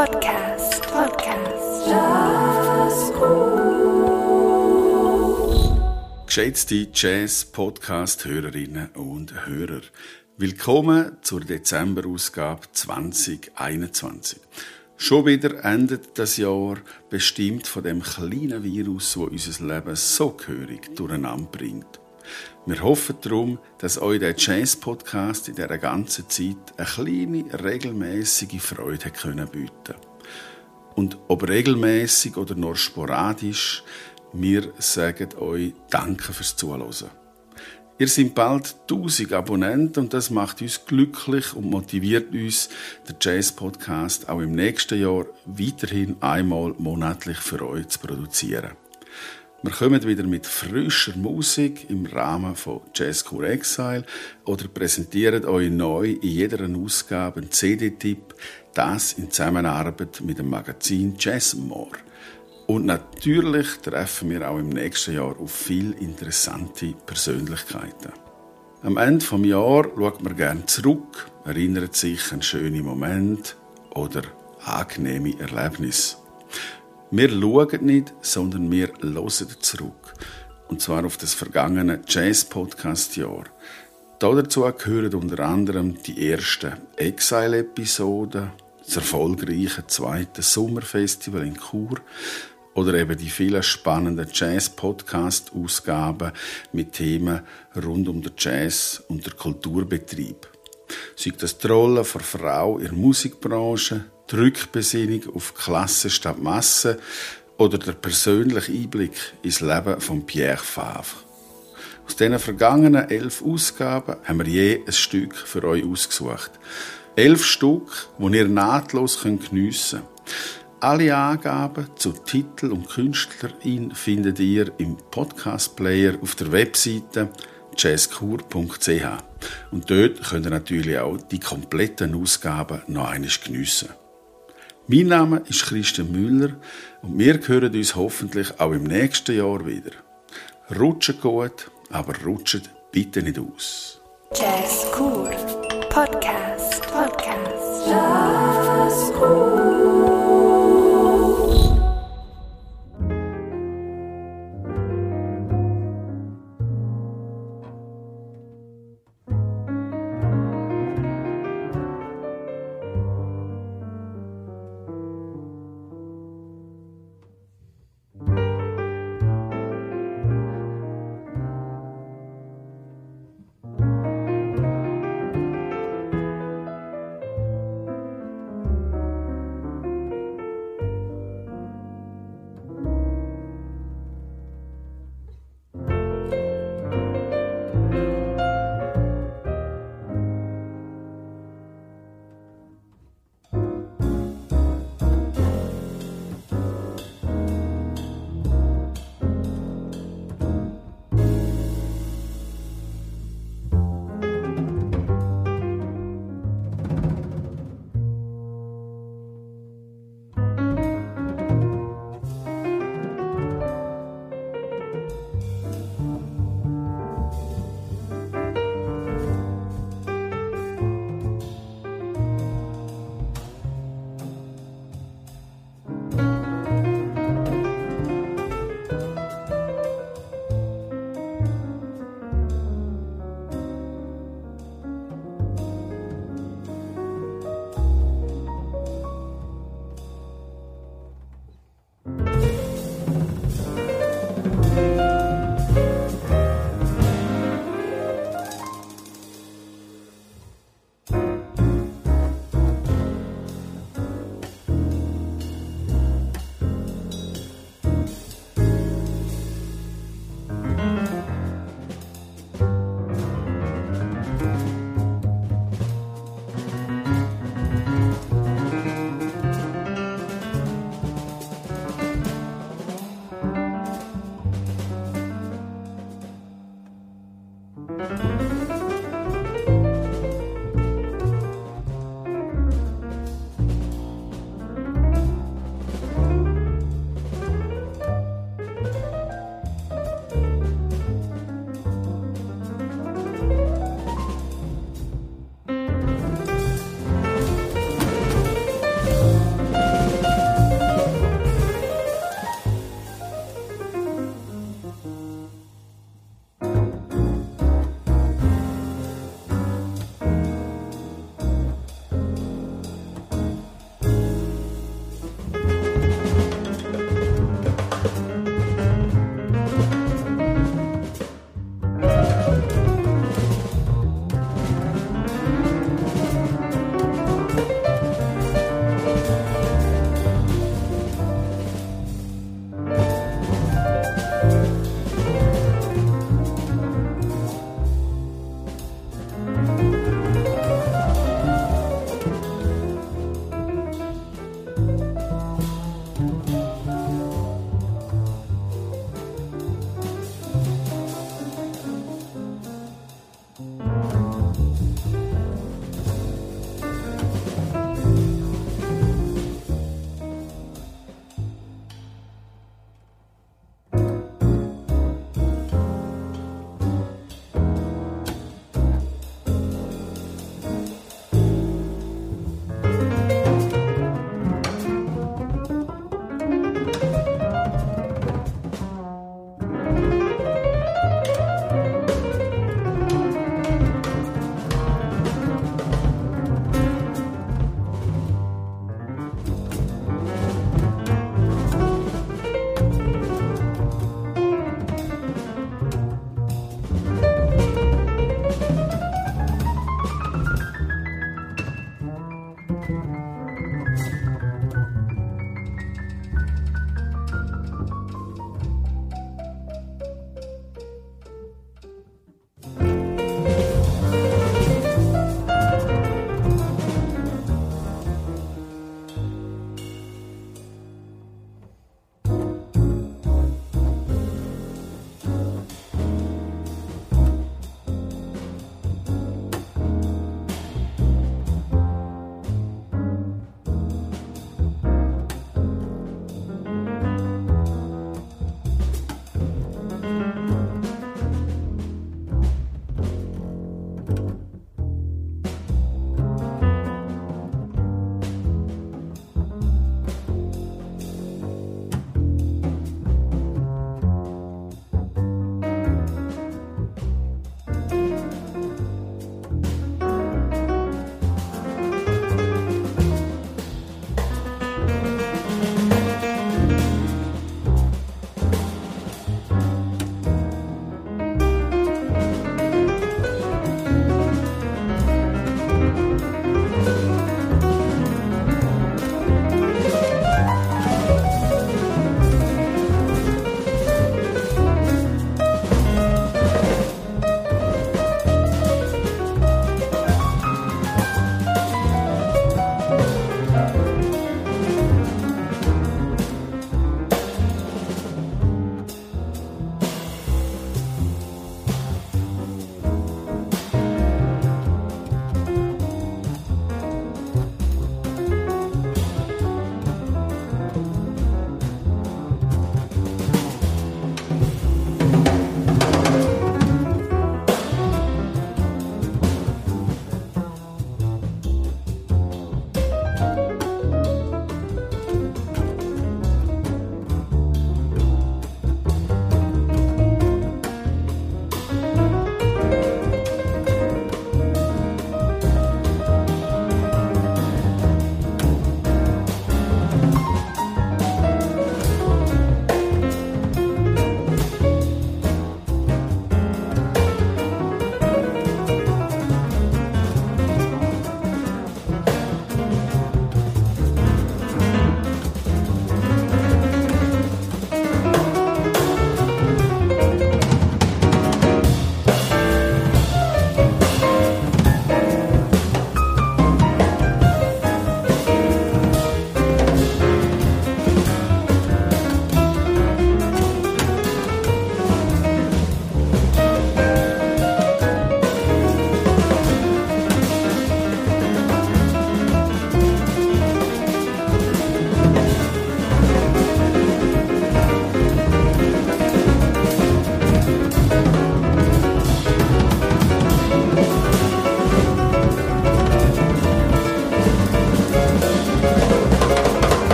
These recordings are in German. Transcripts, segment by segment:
Podcast. Podcast. Geschätzte Jazz-Podcast-Hörerinnen und Hörer, willkommen zur Dezemberausgabe 2021. Schon wieder endet das Jahr bestimmt von dem kleinen Virus, wo unser Leben so gehörig durcheinander bringt. Wir hoffen darum, dass euch der Jazz-Podcast in dieser ganzen Zeit eine kleine, regelmäßige Freude können bieten Und ob regelmäßig oder nur sporadisch, wir sagen euch Danke fürs Zuhören. Ihr seid bald 1000 Abonnenten und das macht uns glücklich und motiviert uns, den Jazz-Podcast auch im nächsten Jahr weiterhin einmal monatlich für euch zu produzieren. Wir kommen wieder mit frischer Musik im Rahmen von Jazz Cool Exile oder präsentieren euch neu in jeder Ausgabe einen CD-Tipp, das in Zusammenarbeit mit dem Magazin Jazz More. Und natürlich treffen wir auch im nächsten Jahr auf viele interessante Persönlichkeiten. Am Ende des Jahres schaut man gerne zurück, erinnert sich an schöne Momente oder angenehme Erlebnisse. Wir schauen nicht, sondern wir hören zurück. Und zwar auf das vergangene Jazz-Podcast-Jahr. Dazu gehören unter anderem die ersten Exile-Episoden, das erfolgreiche zweite Sommerfestival in Chur oder eben die vielen spannenden Jazz-Podcast-Ausgaben mit Themen rund um den Jazz und den Kulturbetrieb. Sei das die Rolle von Frau in der Musikbranche, die Rückbesinnung auf Klasse statt Masse oder der persönliche Einblick ins Leben von Pierre Favre. Aus diesen vergangenen elf Ausgaben haben wir je ein Stück für euch ausgesucht. Elf Stück, die ihr nahtlos geniessen könnt. Alle Angaben zu Titel und Künstlerin findet ihr im Podcast-Player auf der Webseite jazzkur.ch. Und dort könnt ihr natürlich auch die kompletten Ausgaben noch einmal geniessen. Mein Name ist Christian Müller und wir hören uns hoffentlich auch im nächsten Jahr wieder. Rutscht gut, aber rutscht bitte nicht aus. Jazz Podcast. Podcast. Jazz.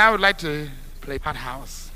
I would like to play Pot House.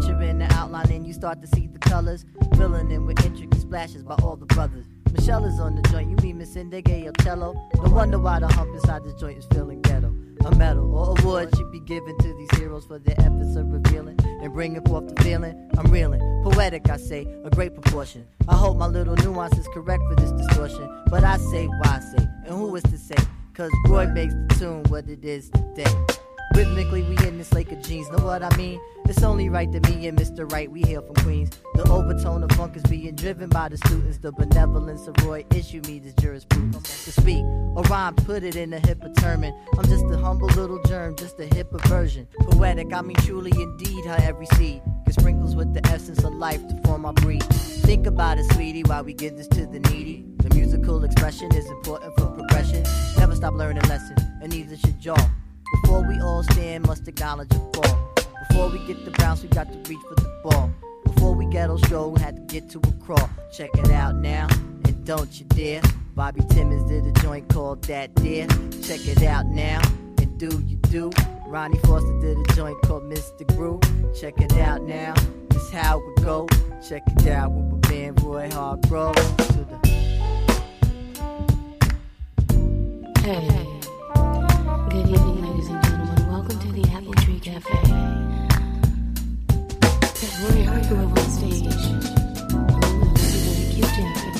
Picturing the outline and you start to see the colors. Filling in with intricate splashes by all the brothers. Michelle is on the joint, you mean Miss Indige cello? No wonder why the hump inside the joint is feeling ghetto. A medal or award should be given to these heroes for their efforts of revealing and bringing forth the feeling. I'm reeling, poetic, I say, a great proportion. I hope my little nuance is correct for this distortion. But I say, why I say, and who is to say? Cause Roy makes the tune what it is today. Rhythmically, we in this lake of jeans, know what I mean? It's only right that me and Mr. Right, we hail from Queens. The overtone of funk is being driven by the students. The benevolence of Roy issue me this jurisprudence. To speak or rhyme, put it in a hipper term. I'm just a humble little germ, just a hipper version. Poetic, I mean truly indeed, how every seed sprinkles with the essence of life to form our breed. Think about it, sweetie, while we give this to the needy. The musical expression is important for progression. Never stop learning lessons, and neither should y'all. Before we all stand, must acknowledge a fall. Before we get the bounce, we got to reach for the ball. Before we ghetto show, had to get to a crawl. Check it out now, and don't you dare. Bobby Timmons did a joint called That Dear. Check it out now, and do you do? Ronnie Foster did a joint called Mr. Groove. Check it out now, this how it go. Check it out with my man Roy Harbro. To the hey. good evening the Apple Tree Cafe. That Roy Hargrove on stage. Oh, look at cute jacket.